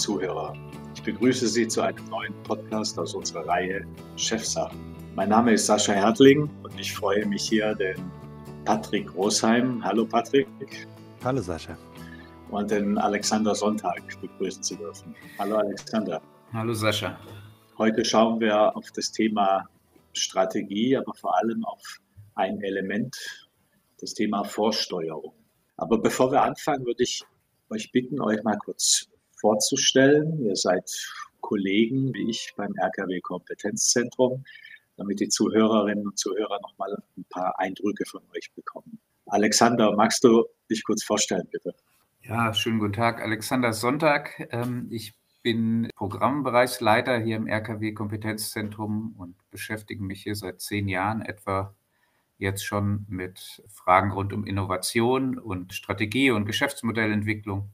Zuhörer. Ich begrüße Sie zu einem neuen Podcast aus unserer Reihe Chefsachen. Mein Name ist Sascha Hertling und ich freue mich hier, den Patrick Rosheim. Hallo Patrick. Hallo Sascha. Und den Alexander Sonntag begrüßen zu dürfen. Hallo Alexander. Hallo Sascha. Heute schauen wir auf das Thema Strategie, aber vor allem auf ein Element, das Thema Vorsteuerung. Aber bevor wir anfangen, würde ich euch bitten, euch mal kurz vorzustellen. Ihr seid Kollegen wie ich beim RKW Kompetenzzentrum, damit die Zuhörerinnen und Zuhörer noch mal ein paar Eindrücke von euch bekommen. Alexander, magst du dich kurz vorstellen, bitte? Ja, schönen guten Tag. Alexander Sonntag. Ähm, ich bin Programmbereichsleiter hier im RKW Kompetenzzentrum und beschäftige mich hier seit zehn Jahren etwa jetzt schon mit Fragen rund um Innovation und Strategie und Geschäftsmodellentwicklung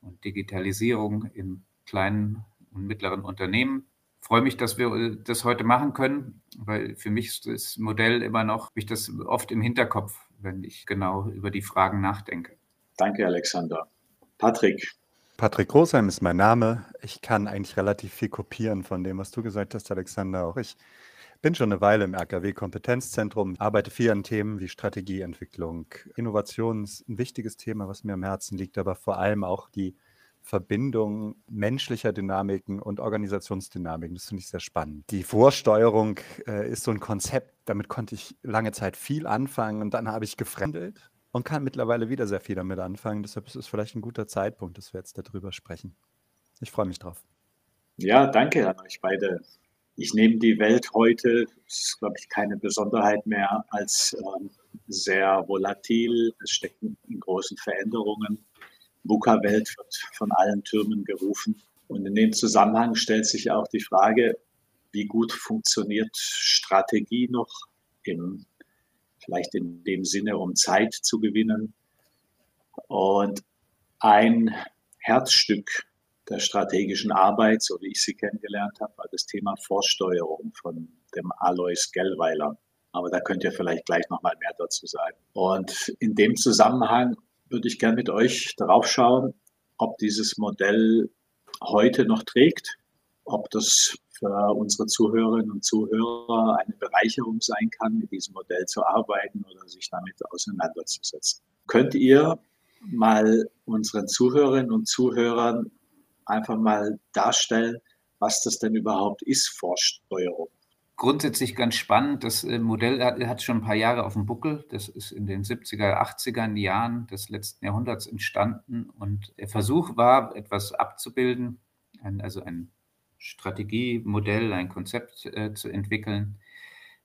und Digitalisierung in kleinen und mittleren Unternehmen. Ich freue mich, dass wir das heute machen können, weil für mich ist das Modell immer noch, habe ich das oft im Hinterkopf, wenn ich genau über die Fragen nachdenke. Danke, Alexander. Patrick. Patrick Großheim ist mein Name. Ich kann eigentlich relativ viel kopieren von dem, was du gesagt hast, Alexander. Auch ich bin schon eine Weile im RKW-Kompetenzzentrum, arbeite viel an Themen wie Strategieentwicklung. Innovation ist ein wichtiges Thema, was mir am Herzen liegt, aber vor allem auch die Verbindung menschlicher Dynamiken und Organisationsdynamiken. Das finde ich sehr spannend. Die Vorsteuerung äh, ist so ein Konzept, damit konnte ich lange Zeit viel anfangen und dann habe ich gefremdelt und kann mittlerweile wieder sehr viel damit anfangen. Deshalb ist es vielleicht ein guter Zeitpunkt, dass wir jetzt darüber sprechen. Ich freue mich drauf. Ja, danke an euch beide ich nehme die Welt heute, das ist glaube ich keine Besonderheit mehr, als ähm, sehr volatil. Es steckt in großen Veränderungen. VUCA-Welt wird von allen Türmen gerufen. Und in dem Zusammenhang stellt sich auch die Frage, wie gut funktioniert Strategie noch im, vielleicht in dem Sinne, um Zeit zu gewinnen. Und ein Herzstück der strategischen Arbeit, so wie ich sie kennengelernt habe, war das Thema Vorsteuerung von dem Alois Gellweiler. Aber da könnt ihr vielleicht gleich noch mal mehr dazu sagen. Und in dem Zusammenhang würde ich gerne mit euch darauf schauen, ob dieses Modell heute noch trägt, ob das für unsere Zuhörerinnen und Zuhörer eine Bereicherung sein kann, mit diesem Modell zu arbeiten oder sich damit auseinanderzusetzen. Könnt ihr mal unseren Zuhörerinnen und Zuhörern einfach mal darstellen, was das denn überhaupt ist, Vorsteuerung. Grundsätzlich ganz spannend. Das äh, Modell hat, schon ein paar Jahre auf dem Buckel. Das ist in den 70er, 80er Jahren des letzten Jahrhunderts entstanden. Und der Versuch war, etwas abzubilden, also ein Strategiemodell, ein Konzept äh, zu entwickeln,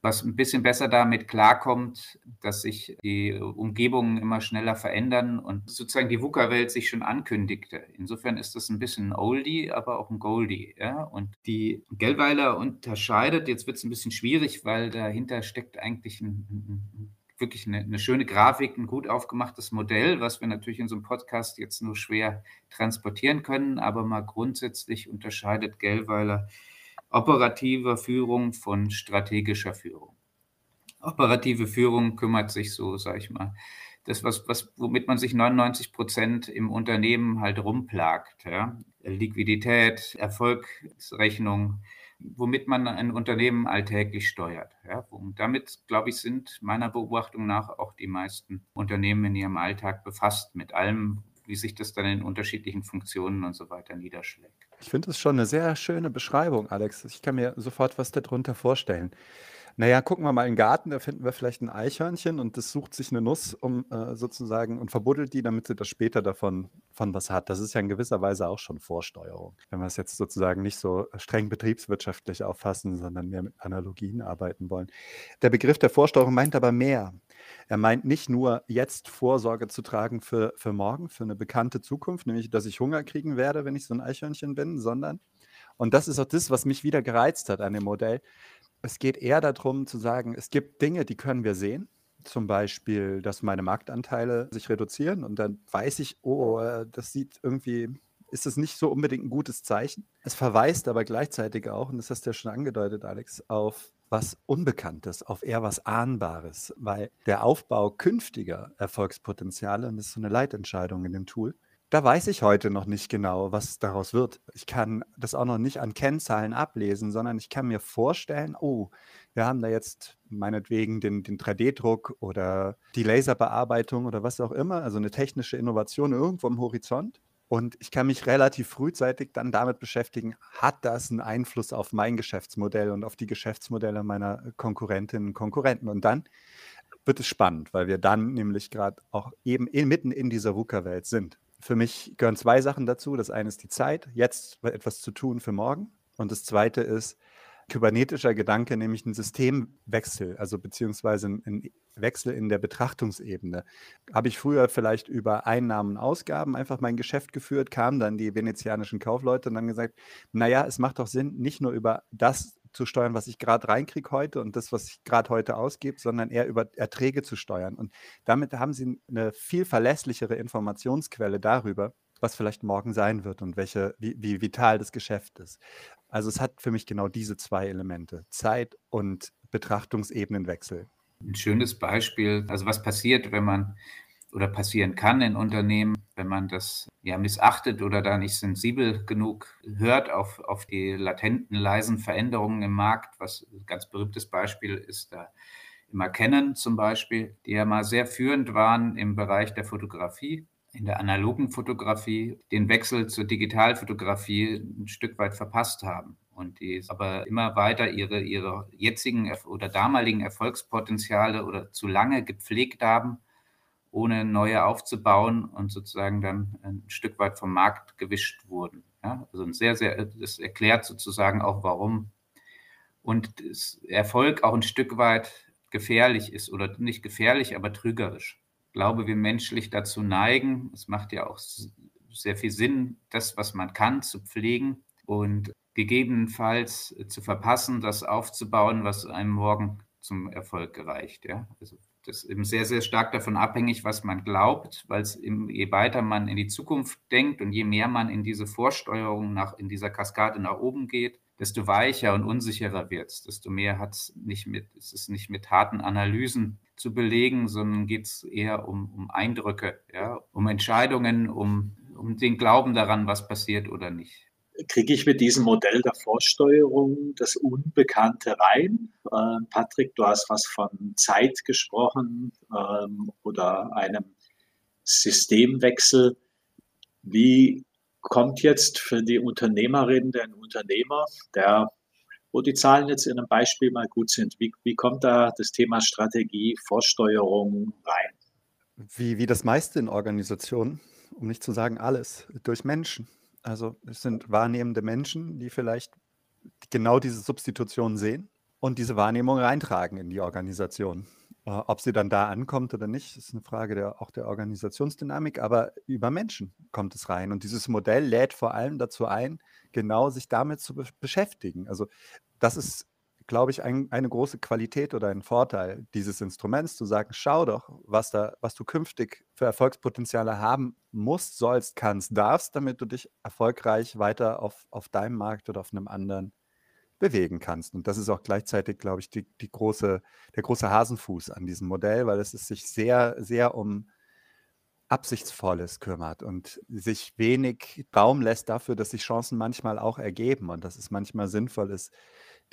was ein bisschen besser damit klarkommt, dass sich die Umgebungen immer schneller verändern und sozusagen die VUCA-Welt sich schon ankündigte. Insofern ist das ein bisschen ein Oldie, aber auch ein Goldie. Ja? Und die Gellweiler unterscheidet, jetzt wird es ein bisschen schwierig, weil dahinter steckt eigentlich ein, wirklich eine, eine, schöne Grafik, ein gut aufgemachtes Modell, was wir natürlich in so einem Podcast jetzt nur schwer transportieren können, aber mal grundsätzlich unterscheidet Gellweiler operative Führung von strategischer Führung. Operative Führung kümmert sich so, sage ich mal, das, was, was, womit man sich 99 Prozent im Unternehmen halt rumplagt. Ja? Liquidität, Erfolgsrechnung, womit man ein Unternehmen alltäglich steuert. Ja? Und damit, glaube ich, sind meiner Beobachtung nach auch die meisten Unternehmen in ihrem Alltag befasst mit allem, wie sich das dann in unterschiedlichen Funktionen und so weiter niederschlägt. Ich finde es schon eine sehr schöne Beschreibung, Alex. Ich kann mir sofort was darunter vorstellen. Naja, gucken wir mal in den Garten, da finden wir vielleicht ein Eichhörnchen und das sucht sich eine Nuss um äh, sozusagen und verbuddelt die, damit sie das später davon von was hat. Das ist ja in gewisser Weise auch schon Vorsteuerung. Wenn wir es jetzt sozusagen nicht so streng betriebswirtschaftlich auffassen, sondern mehr mit Analogien arbeiten wollen. Der Begriff der Vorsteuerung meint aber mehr. Er meint nicht nur jetzt Vorsorge zu tragen für, für morgen, für eine bekannte Zukunft, nämlich dass ich Hunger kriegen werde, wenn ich so ein Eichhörnchen bin, sondern, und das ist auch das, was mich wieder gereizt hat an dem Modell, es geht eher darum zu sagen, es gibt Dinge, die können wir sehen. Zum Beispiel, dass meine Marktanteile sich reduzieren und dann weiß ich, oh, äh, das sieht irgendwie, ist das nicht so unbedingt ein gutes Zeichen. Es verweist aber gleichzeitig auch, und das hast du ja schon angedeutet, Alex, auf was Unbekanntes, auf eher was Ahnbares, weil der Aufbau künftiger Erfolgspotenziale, und das ist so eine Leitentscheidung in dem Tool, da weiß ich heute noch nicht genau, was daraus wird. Ich kann das auch noch nicht an Kennzahlen ablesen, sondern ich kann mir vorstellen, oh, wir haben da jetzt meinetwegen den, den 3D-Druck oder die Laserbearbeitung oder was auch immer, also eine technische Innovation irgendwo am Horizont. Und ich kann mich relativ frühzeitig dann damit beschäftigen, hat das einen Einfluss auf mein Geschäftsmodell und auf die Geschäftsmodelle meiner Konkurrentinnen und Konkurrenten. Und dann wird es spannend, weil wir dann nämlich gerade auch eben in, mitten in dieser VUCA-Welt sind. Für mich gehören zwei Sachen dazu. Das eine ist die Zeit, jetzt etwas zu tun für morgen. Und das zweite ist kybernetischer Gedanke, nämlich ein Systemwechsel, also beziehungsweise ein Wechsel in der Betrachtungsebene. Habe ich früher vielleicht über Einnahmen und Ausgaben einfach mein Geschäft geführt, kamen dann die venezianischen Kaufleute und dann gesagt, naja, es macht doch Sinn, nicht nur über das zu steuern, was ich gerade reinkriege heute und das, was ich gerade heute ausgebe, sondern eher über Erträge zu steuern. Und damit haben sie eine viel verlässlichere Informationsquelle darüber, was vielleicht morgen sein wird und welche, wie, wie vital das Geschäft ist. Also es hat für mich genau diese zwei Elemente, Zeit und Betrachtungsebenenwechsel. Ein schönes Beispiel, also was passiert, wenn man oder passieren kann in Unternehmen, wenn man das ja missachtet oder da nicht sensibel genug hört auf, auf die latenten, leisen Veränderungen im Markt. Was ein ganz berühmtes Beispiel ist da immer Canon zum Beispiel, die ja mal sehr führend waren im Bereich der Fotografie, in der analogen Fotografie, den Wechsel zur Digitalfotografie ein Stück weit verpasst haben und die aber immer weiter ihre, ihre jetzigen oder damaligen Erfolgspotenziale oder zu lange gepflegt haben ohne neue aufzubauen und sozusagen dann ein Stück weit vom Markt gewischt wurden. Ja, also ein sehr, sehr, das erklärt sozusagen auch, warum und Erfolg auch ein Stück weit gefährlich ist oder nicht gefährlich, aber trügerisch. Ich glaube, wir menschlich dazu neigen, es macht ja auch sehr viel Sinn, das, was man kann, zu pflegen und gegebenenfalls zu verpassen, das aufzubauen, was einem morgen zum Erfolg gereicht. Ja? Also das ist eben sehr, sehr stark davon abhängig, was man glaubt, weil es je weiter man in die Zukunft denkt und je mehr man in diese Vorsteuerung nach, in dieser Kaskade nach oben geht, desto weicher und unsicherer wird es, desto mehr hat es nicht mit, es ist nicht mit harten Analysen zu belegen, sondern geht es eher um, um Eindrücke, ja, um Entscheidungen, um, um den Glauben daran, was passiert oder nicht kriege ich mit diesem Modell der Vorsteuerung das Unbekannte rein. Äh, Patrick, du hast was von Zeit gesprochen ähm, oder einem Systemwechsel. Wie kommt jetzt für die Unternehmerin, den Unternehmer, der, wo die Zahlen jetzt in einem Beispiel mal gut sind, wie, wie kommt da das Thema Strategie, Vorsteuerung rein? Wie, wie das meiste in Organisationen, um nicht zu sagen alles, durch Menschen. Also es sind wahrnehmende Menschen, die vielleicht genau diese Substitution sehen und diese Wahrnehmung reintragen in die Organisation. Äh, ob sie dann da ankommt oder nicht, ist eine Frage der, auch der Organisationsdynamik, aber über Menschen kommt es rein. Und dieses Modell lädt vor allem dazu ein, genau sich damit zu be beschäftigen. Also das ist glaube ich, ein, eine große Qualität oder ein Vorteil dieses Instruments, zu sagen, schau doch, was, da, was du künftig für Erfolgspotenziale haben musst, sollst, kannst, darfst, damit du dich erfolgreich weiter auf, auf deinem Markt oder auf einem anderen bewegen kannst. Und das ist auch gleichzeitig, glaube ich, die, die große, der große Hasenfuß an diesem Modell, weil es sich sehr, sehr um Absichtsvolles kümmert und sich wenig Raum lässt dafür, dass sich Chancen manchmal auch ergeben und dass es manchmal sinnvoll ist,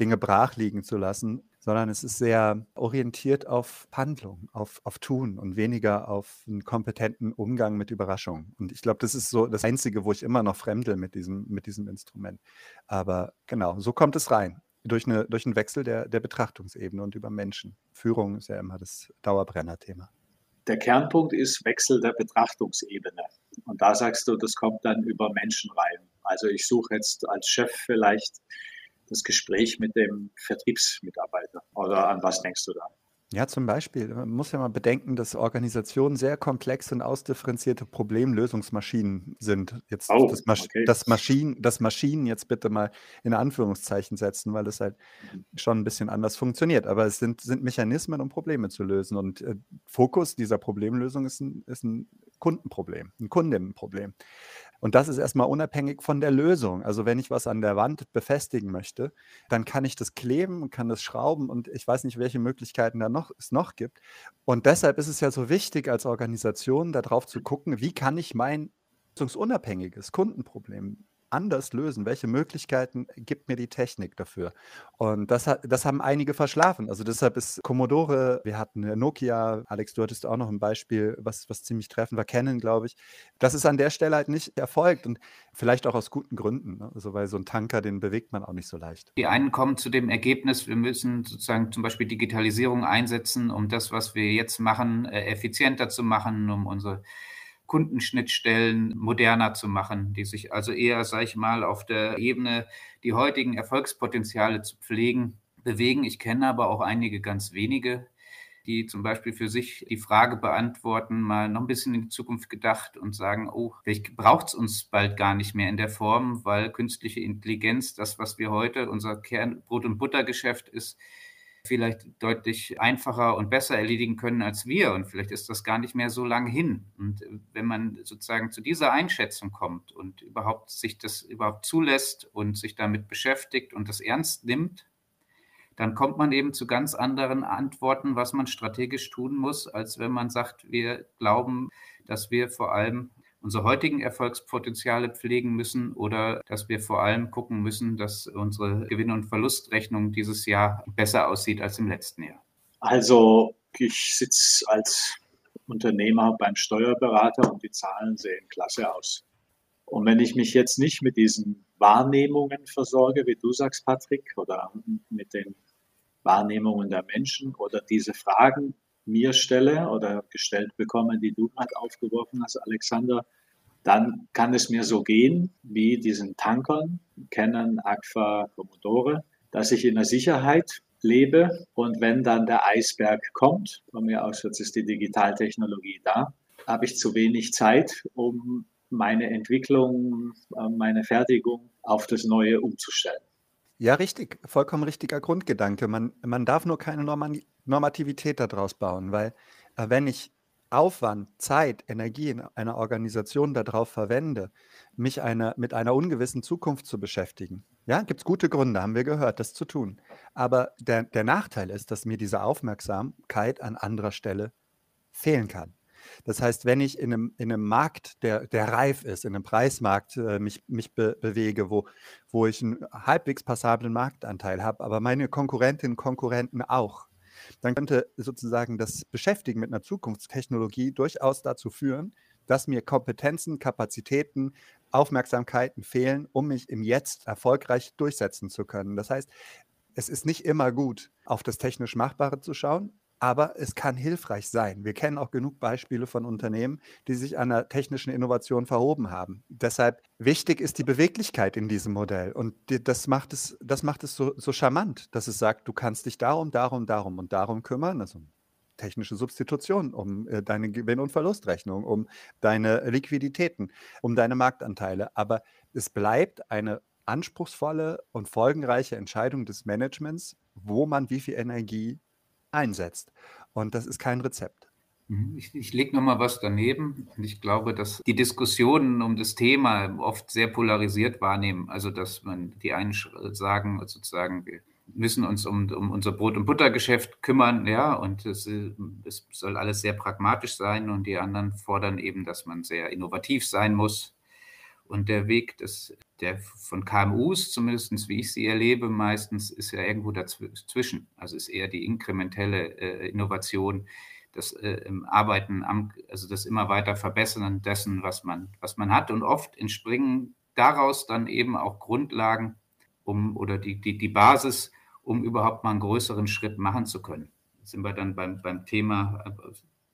Dinge brach liegen zu lassen, sondern es ist sehr orientiert auf Handlung, auf, auf Tun und weniger auf einen kompetenten Umgang mit Überraschungen. Und ich glaube, das ist so das Einzige, wo ich immer noch fremdel mit diesem, mit diesem Instrument. Aber genau, so kommt es rein. Durch, eine, durch einen Wechsel der, der Betrachtungsebene und über Menschen. Führung ist ja immer das Dauerbrenner-Thema. Der Kernpunkt ist Wechsel der Betrachtungsebene. Und da sagst du, das kommt dann über Menschen rein. Also ich suche jetzt als Chef vielleicht das Gespräch mit dem Vertriebsmitarbeiter? Oder an was denkst du da? Ja, zum Beispiel. Man muss ja mal bedenken, dass Organisationen sehr komplexe und ausdifferenzierte Problemlösungsmaschinen sind. Jetzt Oh, das, Masch okay. das, Maschinen, das Maschinen jetzt bitte mal in Anführungszeichen setzen, weil das halt Mhm. schon ein bisschen anders funktioniert. Aber es sind, sind Mechanismen, um Probleme zu lösen. Und äh, Fokus dieser Problemlösung ist ein, ist ein Kundenproblem, ein Kundinnenproblem. Und das ist erstmal unabhängig von der Lösung. Also wenn ich was an der Wand befestigen möchte, dann kann ich das kleben und kann das schrauben und ich weiß nicht, welche Möglichkeiten da noch, es noch gibt. Und deshalb ist es ja so wichtig als Organisation darauf zu gucken, wie kann ich mein lösungsunabhängiges Kundenproblem anders lösen? Welche Möglichkeiten gibt mir die Technik dafür? Und das, hat, das haben einige verschlafen. Also deshalb ist Commodore, wir hatten Nokia, Alex, du hattest auch noch ein Beispiel, was, was ziemlich treffend war, Canon, glaube ich. Das ist an der Stelle halt nicht erfolgt und vielleicht auch aus guten Gründen. Ne? Also weil so ein Tanker, den bewegt man auch nicht so leicht. Die einen kommen zu dem Ergebnis, wir müssen sozusagen zum Beispiel Digitalisierung einsetzen, um das, was wir jetzt machen, äh, effizienter zu machen, um unsere Kundenschnittstellen moderner zu machen, die sich also eher, sage ich mal, auf der Ebene, die heutigen Erfolgspotenziale zu pflegen, bewegen. Ich kenne aber auch einige ganz wenige, die zum Beispiel für sich die Frage beantworten, mal noch ein bisschen in die Zukunft gedacht und sagen, oh, vielleicht braucht es uns bald gar nicht mehr in der Form, weil künstliche Intelligenz, das, was wir heute, unser Kern Brot- und Buttergeschäft ist, vielleicht deutlich einfacher und besser erledigen können als wir. Und vielleicht ist das gar nicht mehr so lang hin. Und wenn man sozusagen zu dieser Einschätzung kommt und überhaupt sich das überhaupt zulässt und sich damit beschäftigt und das ernst nimmt, dann kommt man eben zu ganz anderen Antworten, was man strategisch tun muss, als wenn man sagt, wir glauben, dass wir vor allem unsere heutigen Erfolgspotenziale pflegen müssen oder dass wir vor allem gucken müssen, dass unsere Gewinn- und Verlustrechnung dieses Jahr besser aussieht als im letzten Jahr? Also ich sitze als Unternehmer beim Steuerberater und die Zahlen sehen klasse aus. Und wenn ich mich jetzt nicht mit diesen Wahrnehmungen versorge, wie du sagst, Patrick, oder mit den Wahrnehmungen der Menschen oder diese Fragen mir stelle oder gestellt bekomme, die du gerade aufgeworfen hast, Alexander, dann kann es mir so gehen wie diesen Tankern, Canon, Agfa, Commodore, dass ich in der Sicherheit lebe und wenn dann der Eisberg kommt, von mir aus jetzt ist die Digitaltechnologie da, habe ich zu wenig Zeit, um meine Entwicklung, meine Fertigung auf das Neue umzustellen. Ja, richtig, vollkommen richtiger Grundgedanke. Man, man darf nur keine Norm Normativität daraus bauen, weil äh, wenn ich Aufwand, Zeit, Energie in einer Organisation darauf verwende, mich eine, mit einer ungewissen Zukunft zu beschäftigen, ja, gibt es gute Gründe, haben wir gehört, das zu tun. Aber der, der Nachteil ist, dass mir diese Aufmerksamkeit an anderer Stelle fehlen kann. Das heißt, wenn ich in einem, in einem Markt, der, der reif ist, in einem Preismarkt äh, mich, mich be bewege, wo, wo ich einen halbwegs passablen Marktanteil habe, aber meine Konkurrentinnen und Konkurrenten auch, dann könnte sozusagen das Beschäftigen mit einer Zukunftstechnologie durchaus dazu führen, dass mir Kompetenzen, Kapazitäten, Aufmerksamkeiten fehlen, um mich im Jetzt erfolgreich durchsetzen zu können. Das heißt, es ist nicht immer gut, auf das technisch Machbare zu schauen, aber es kann hilfreich sein. Wir kennen auch genug Beispiele von Unternehmen, die sich an der technischen Innovation verhoben haben. Deshalb wichtig ist die Beweglichkeit in diesem Modell und das macht es, das macht es so, so charmant, dass es sagt, du kannst dich darum, darum, darum und darum kümmern. Also technische Substitution, um äh, deine Gewinn- und Verlustrechnung, um deine Liquiditäten, um deine Marktanteile. Aber es bleibt eine anspruchsvolle und folgenreiche Entscheidung des Managements, wo man wie viel Energie einsetzt. Und das ist kein Rezept. Ich, ich lege nochmal was daneben. Und ich glaube, dass die Diskussionen um das Thema oft sehr polarisiert wahrnehmen. Also, dass man die einen sagen, sozusagen, wir müssen uns um, um unser Brot- und Buttergeschäft kümmern, ja, und es, es soll alles sehr pragmatisch sein. Und die anderen fordern eben, dass man sehr innovativ sein muss. Und der Weg des, der von KMUs, zumindest wie ich sie erlebe, meistens ist ja irgendwo dazwischen. Also ist eher die inkrementelle äh, Innovation, das äh, Arbeiten am, also das immer weiter Verbessern dessen, was man, was man hat. Und oft entspringen daraus dann eben auch Grundlagen, um oder die, die, die Basis, um überhaupt mal einen größeren Schritt machen zu können. Jetzt sind wir dann beim, beim Thema,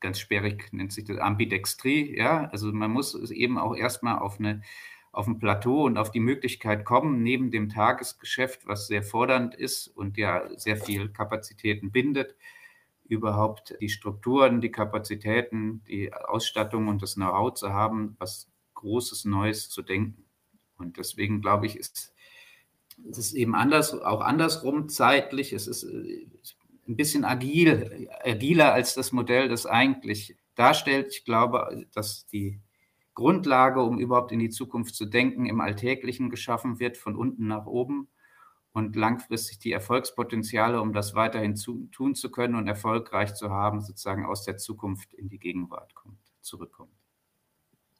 ganz sperrig nennt sich das Ambidextrie, ja, also man muss eben auch erstmal auf eine auf ein Plateau und auf die Möglichkeit kommen, neben dem Tagesgeschäft, was sehr fordernd ist und ja sehr viel Kapazitäten bindet, überhaupt die Strukturen, die Kapazitäten, die Ausstattung und das Know-how zu haben, was Großes Neues zu denken. Und deswegen glaube ich, ist es eben anders, auch andersrum zeitlich. Es ist äh, ein bisschen agil, agiler als das Modell, das eigentlich darstellt. Ich glaube, dass die Grundlage, um überhaupt in die Zukunft zu denken, im Alltäglichen geschaffen wird, von unten nach oben und langfristig die Erfolgspotenziale, um das weiterhin zu, tun zu können und erfolgreich zu haben, sozusagen aus der Zukunft in die Gegenwart kommt, zurückkommt.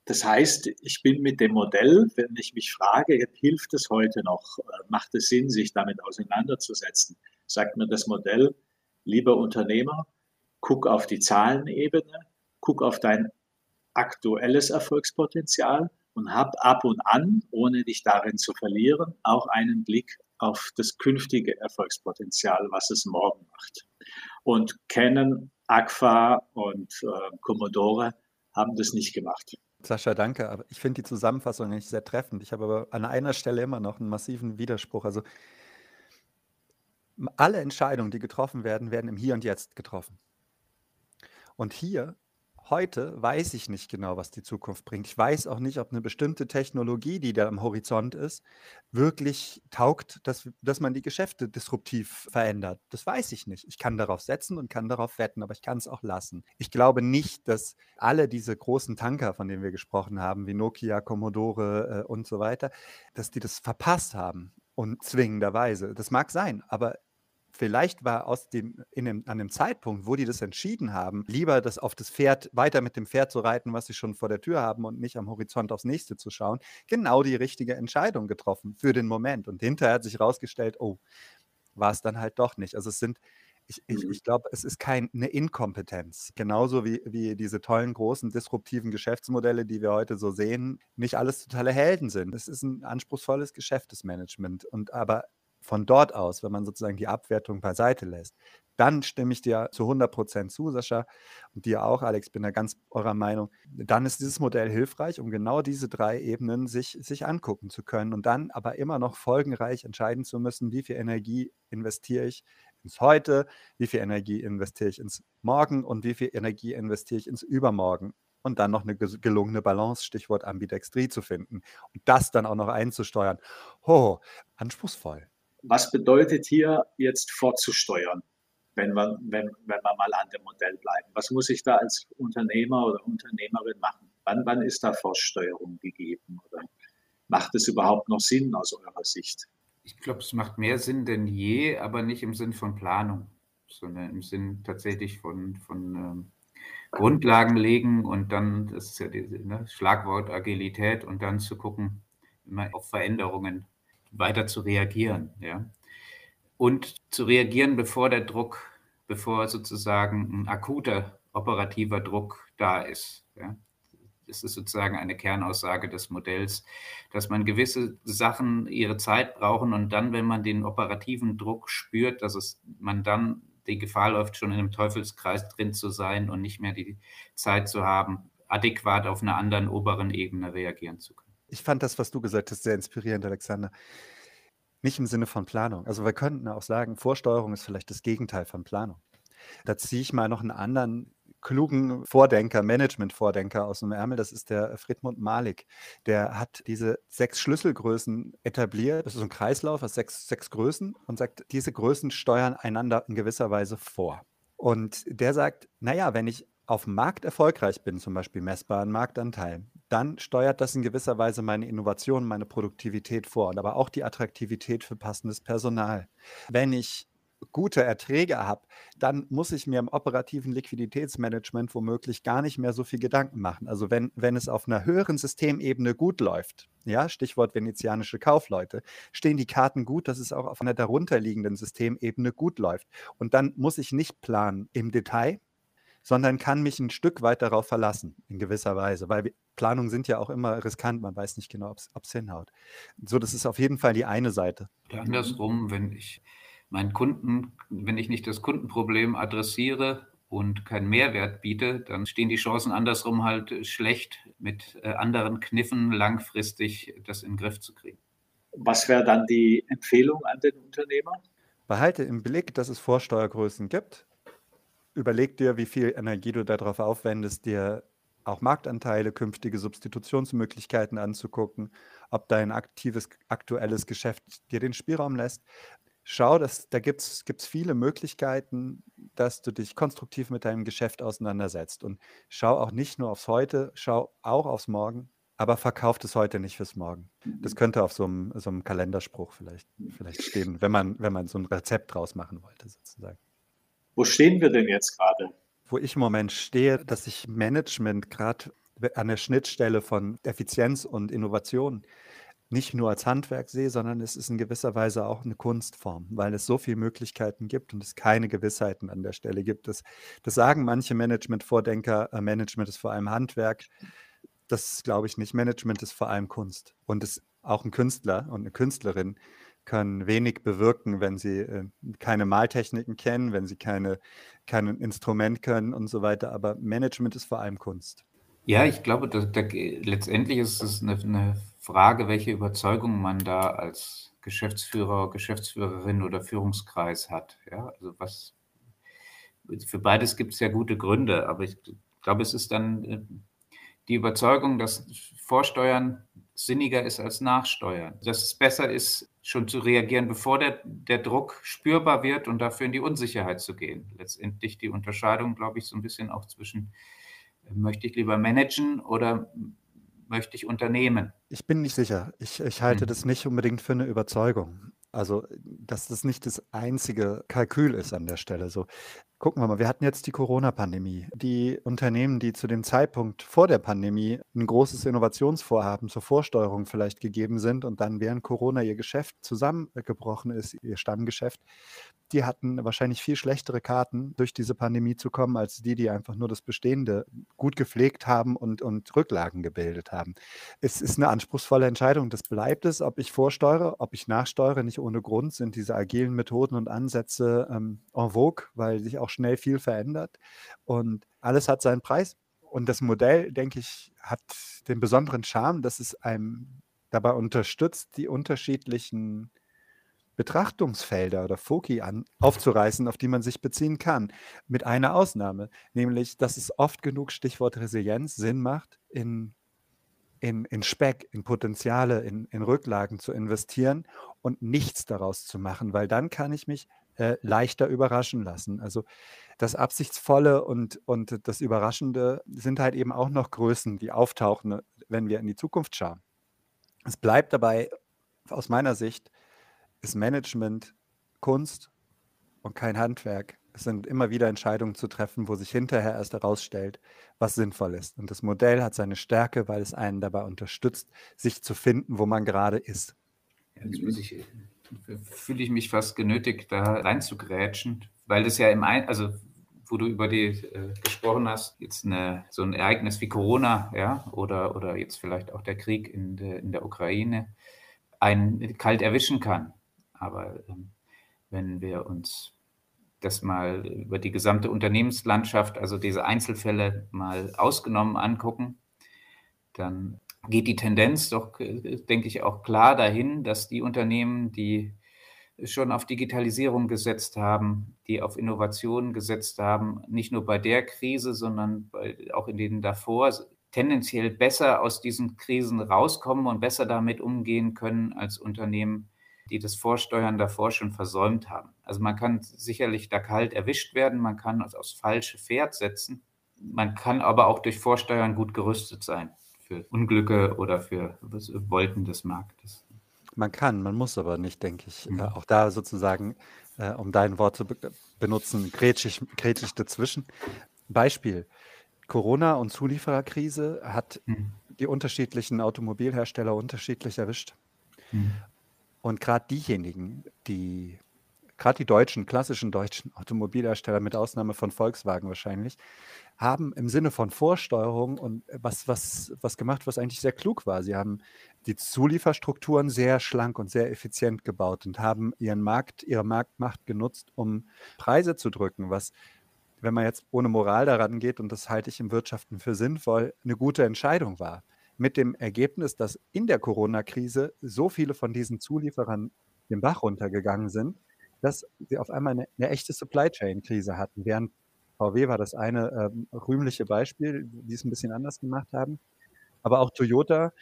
Das heißt, ich bin mit dem Modell, wenn ich mich frage, hilft es heute noch, äh, macht es Sinn, sich damit auseinanderzusetzen, sagt mir das Modell, lieber Unternehmer, guck auf die Zahlenebene, guck auf dein aktuelles Erfolgspotenzial und hab ab und an, ohne dich darin zu verlieren, auch einen Blick auf das künftige Erfolgspotenzial, was es morgen macht. Und Canon, Agfa und äh, Commodore haben das nicht gemacht. Sascha, danke. Aber ich finde die Zusammenfassung eigentlich sehr treffend. Ich habe aber an einer Stelle immer noch einen massiven Widerspruch. Also alle Entscheidungen, die getroffen werden, werden im Hier und Jetzt getroffen. Und hier heute weiß ich nicht genau, was die Zukunft bringt. Ich weiß auch nicht, ob eine bestimmte Technologie, die da am Horizont ist, wirklich taugt, dass, dass man die Geschäfte disruptiv verändert. Das weiß ich nicht. Ich kann darauf setzen und kann darauf wetten, aber ich kann es auch lassen. Ich glaube nicht, dass alle diese großen Tanker, von denen wir gesprochen haben, wie Nokia, Commodore äh, und so weiter, dass die das verpasst haben und zwingenderweise. Das mag sein, aber vielleicht war aus dem, in dem, an dem Zeitpunkt, wo die das entschieden haben, lieber das auf das Pferd, weiter mit dem Pferd zu reiten, was sie schon vor der Tür haben und nicht am Horizont aufs nächste zu schauen, genau die richtige Entscheidung getroffen für den Moment. Und hinterher hat sich herausgestellt, oh, war es dann halt doch nicht. Also es sind, ich, ich, mhm. ich glaube, es ist keine Inkompetenz. Genauso wie, wie diese tollen, großen, disruptiven Geschäftsmodelle, die wir heute so sehen, nicht alles totale Helden sind. Es ist ein anspruchsvolles Geschäftsmanagement. Und aber von dort aus, wenn man sozusagen die Abwertung beiseite lässt, dann stimme ich dir zu 100 Prozent zu, Sascha, und dir auch, Alex, bin da ganz eurer Meinung. Dann ist dieses Modell hilfreich, um genau diese drei Ebenen sich, sich angucken zu können und dann aber immer noch folgenreich entscheiden zu müssen, wie viel Energie investiere ich ins Heute, wie viel Energie investiere ich ins Morgen und wie viel Energie investiere ich ins Übermorgen und dann noch eine gelungene Balance, Stichwort Ambidextrie zu finden und das dann auch noch einzusteuern. Oh, anspruchsvoll was bedeutet hier jetzt vorzusteuern, wenn wir, wenn, wenn wir mal an dem Modell bleiben? Was muss ich da als Unternehmer oder Unternehmerin machen? Wann, wann ist da Vorsteuerung gegeben? Oder macht es überhaupt noch Sinn aus eurer Sicht? Ich glaube, es macht mehr Sinn denn je, aber nicht im Sinn von Planung, sondern im Sinn tatsächlich von, von ähm, Grundlagen legen und dann, das ist ja das ne, Schlagwort Agilität und dann zu gucken, immer auf Veränderungen weiter zu reagieren. Ja? Und zu reagieren, bevor der Druck, bevor sozusagen ein akuter operativer Druck da ist. Ja? Das ist sozusagen eine Kernaussage des Modells, dass man gewisse Sachen ihre Zeit brauchen und dann, wenn man den operativen Druck spürt, dass es, man dann die Gefahr läuft, schon in einem Teufelskreis drin zu sein und nicht mehr die Zeit zu haben, adäquat auf einer anderen oberen Ebene reagieren zu können. Ich fand das, was du gesagt hast, sehr inspirierend, Alexander. Nicht im Sinne von Planung. Also wir könnten auch sagen, Vorsteuerung ist vielleicht das Gegenteil von Planung. Da ziehe ich mal noch einen anderen klugen Vordenker, Management-Vordenker aus dem Ärmel. Das ist der Friedmund Malik. Der hat diese sechs Schlüsselgrößen etabliert. Das ist ein Kreislauf aus sechs, sechs Größen und sagt, diese Größen steuern einander in gewisser Weise vor. Und der sagt, naja, wenn ich auf dem Markt erfolgreich bin, zum Beispiel messbaren Marktanteil, dann steuert das in gewisser Weise meine Innovation, meine Produktivität vor und aber auch die Attraktivität für passendes Personal. Wenn ich gute Erträge habe, dann muss ich mir im operativen Liquiditätsmanagement womöglich gar nicht mehr so viel Gedanken machen. Also wenn, wenn es auf einer höheren Systemebene gut läuft, ja, Stichwort venezianische Kaufleute, stehen die Karten gut, dass es auch auf einer darunterliegenden Systemebene gut läuft. Und dann muss ich nicht planen im Detail, sondern kann mich ein Stück weit darauf verlassen, in gewisser Weise, weil Planungen sind ja auch immer riskant, man weiß nicht genau, ob es hinhaut. So, das ist auf jeden Fall die eine Seite. Oder andersrum, wenn ich meinen Kunden, wenn ich nicht das Kundenproblem adressiere und keinen Mehrwert biete, dann stehen die Chancen andersrum halt schlecht, mit äh, anderen Kniffen langfristig das in den Griff zu kriegen. Was wäre dann die Empfehlung an den Unternehmer? Behalte im Blick, dass es Vorsteuergrößen gibt überleg dir, wie viel Energie du darauf aufwendest, dir auch Marktanteile, künftige Substitutionsmöglichkeiten anzugucken, ob dein aktives, aktuelles Geschäft dir den Spielraum lässt. Schau, dass, da gibt es viele Möglichkeiten, dass du dich konstruktiv mit deinem Geschäft auseinandersetzt. Und schau auch nicht nur aufs Heute, schau auch aufs Morgen, aber verkauft es heute nicht fürs Morgen. Das könnte auf so einem, so einem Kalenderspruch vielleicht, vielleicht stehen, wenn man, wenn man so ein Rezept draus machen wollte, sozusagen. Wo stehen wir denn jetzt gerade? Wo ich im Moment stehe, dass ich Management gerade an der Schnittstelle von Effizienz und Innovation nicht nur als Handwerk sehe, sondern es ist in gewisser Weise auch eine Kunstform, weil es so viele Möglichkeiten gibt und es keine Gewissheiten an der Stelle gibt. Das, das sagen manche Management-Vordenker, äh, Management ist vor allem Handwerk. Das glaube ich nicht. Management ist vor allem Kunst. Und es, auch ein Künstler und eine Künstlerin können wenig bewirken, wenn sie äh, keine Maltechniken kennen, wenn sie keine, kein Instrument können und so weiter. Aber Management ist vor allem Kunst. Ja, ich glaube, da, da, letztendlich ist es eine, eine Frage, welche Überzeugung man da als Geschäftsführer, Geschäftsführerin oder Führungskreis hat. Ja, also was für beides gibt es ja gute Gründe, aber ich glaube, es ist dann äh, die Überzeugung, dass Vorsteuern sinniger ist als Nachsteuern. Dass es besser ist, schon zu reagieren, bevor der, der Druck spürbar wird und dafür in die Unsicherheit zu gehen. Letztendlich die Unterscheidung, glaube ich, so ein bisschen auch zwischen möchte ich lieber managen oder möchte ich unternehmen? Ich bin nicht sicher. Ich, ich halte hm. das nicht unbedingt für eine Überzeugung. Also, dass das nicht das einzige Kalkül ist an der Stelle. So, gucken wir mal, wir hatten jetzt die Corona-Pandemie. Die Unternehmen, die zu dem Zeitpunkt vor der Pandemie ein großes Innovationsvorhaben zur Vorsteuerung vielleicht gegeben sind und dann während Corona ihr Geschäft zusammengebrochen ist, ihr Stammgeschäft, die hatten wahrscheinlich viel schlechtere Karten, durch diese Pandemie zu kommen, als die, die einfach nur das Bestehende gut gepflegt haben und, und Rücklagen gebildet haben. Es ist eine anspruchsvolle Entscheidung. Das bleibt es, ob ich vorsteuere, ob ich nachsteuere. Nicht ohne Grund sind diese agilen Methoden und Ansätze ähm, en vogue, weil sich auch schnell viel verändert. Und alles hat seinen Preis. Und das Modell, denke ich, hat den besonderen Charme, dass es einem dabei unterstützt, die unterschiedlichen Betrachtungsfelder oder Foki an, aufzureißen, auf die man sich beziehen kann. Mit einer Ausnahme, nämlich, dass es oft genug Stichwort Resilienz Sinn macht, in, in, in Speck, in Potenziale, in, in Rücklagen zu investieren und nichts daraus zu machen, weil dann kann ich mich äh, leichter überraschen lassen. Also das Absichtsvolle und, und das Überraschende sind halt eben auch noch Größen, die auftauchen, wenn wir in die Zukunft schauen. Es bleibt dabei aus meiner Sicht ist Management Kunst und kein Handwerk. Es sind immer wieder Entscheidungen zu treffen, wo sich hinterher erst herausstellt, was sinnvoll ist. Und das Modell hat seine Stärke, weil es einen dabei unterstützt, sich zu finden, wo man gerade ist. jetzt ich, fühle ich mich fast genötigt, da reinzugrätschen, weil das ja im Ein, also wo du über die äh, gesprochen hast, jetzt eine, so ein Ereignis wie Corona, ja, oder, oder jetzt vielleicht auch der Krieg in der, in der Ukraine, einen kalt erwischen kann. Aber ähm, wenn wir uns das mal über die gesamte Unternehmenslandschaft, also diese Einzelfälle mal ausgenommen angucken, dann geht die Tendenz doch, denke ich, auch klar dahin, dass die Unternehmen, die schon auf Digitalisierung gesetzt haben, die auf Innovation gesetzt haben, nicht nur bei der Krise, sondern bei, auch in denen davor, tendenziell besser aus diesen Krisen rauskommen und besser damit umgehen können als Unternehmen, die das Vorsteuern davor schon versäumt haben. Also man kann sicherlich da kalt erwischt werden, man kann es aufs falsche Pferd setzen, man kann aber auch durch Vorsteuern gut gerüstet sein für Unglücke oder für Wolken des Marktes. Man kann, man muss aber nicht, denke ich. Mhm. auch da sozusagen, äh, um dein Wort zu be benutzen, grätschig, grätschig dazwischen. Beispiel. Corona und Zuliefererkrise hat mhm. die unterschiedlichen Automobilhersteller unterschiedlich erwischt. Mhm. Und gerade diejenigen, die, gerade die deutschen, klassischen deutschen Automobilhersteller, mit Ausnahme von Volkswagen wahrscheinlich, haben im Sinne von Vorsteuerung und was, was, was gemacht, was eigentlich sehr klug war. Sie haben die Zulieferstrukturen sehr schlank und sehr effizient gebaut und haben ihren Markt, ihre Marktmacht genutzt, um Preise zu drücken, was wenn man jetzt ohne Moral daran geht, und das halte ich im Wirtschaften für sinnvoll, eine gute Entscheidung war mit dem Ergebnis, dass in der Corona-Krise so viele von diesen Zulieferern den Bach runtergegangen sind, dass sie auf einmal eine, eine echte Supply Chain-Krise hatten, während VW war das eine ähm, rühmliche Beispiel, die es ein bisschen anders gemacht haben. Aber auch Toyota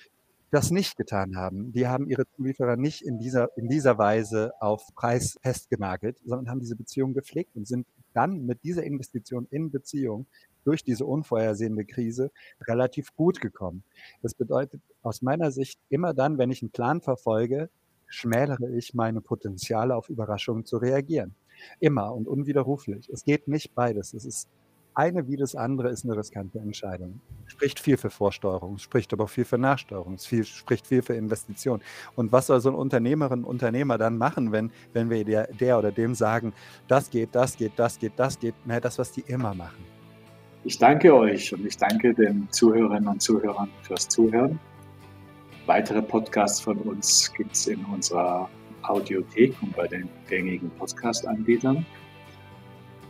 das nicht getan haben. Die haben ihre Zulieferer nicht in dieser, in dieser Weise auf Preis festgenagelt, sondern haben diese Beziehung gepflegt und sind dann mit dieser Investition in Beziehung durch diese unvorhersehende Krise relativ gut gekommen. Das bedeutet aus meiner Sicht immer dann, wenn ich einen Plan verfolge, schmälere ich meine Potenziale auf Überraschungen zu reagieren. Immer und unwiderruflich. Es geht nicht beides. Es ist eine wie das andere ist eine riskante Entscheidung. Spricht viel für Vorsteuerung, spricht aber auch viel für Nachsteuerung, viel, spricht viel für Investition. Und was soll so ein Unternehmerin, Unternehmer dann machen, wenn, wenn wir der, der oder dem sagen, das geht, das geht, das geht, das geht, mehr das, was die immer machen. Ich danke euch und ich danke den Zuhörerinnen und Zuhörern fürs Zuhören. Weitere Podcasts von uns gibt es in unserer Audiothek und bei den gängigen Podcast-Anbietern.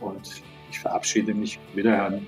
Und ich verabschiede mich. Wiederhören.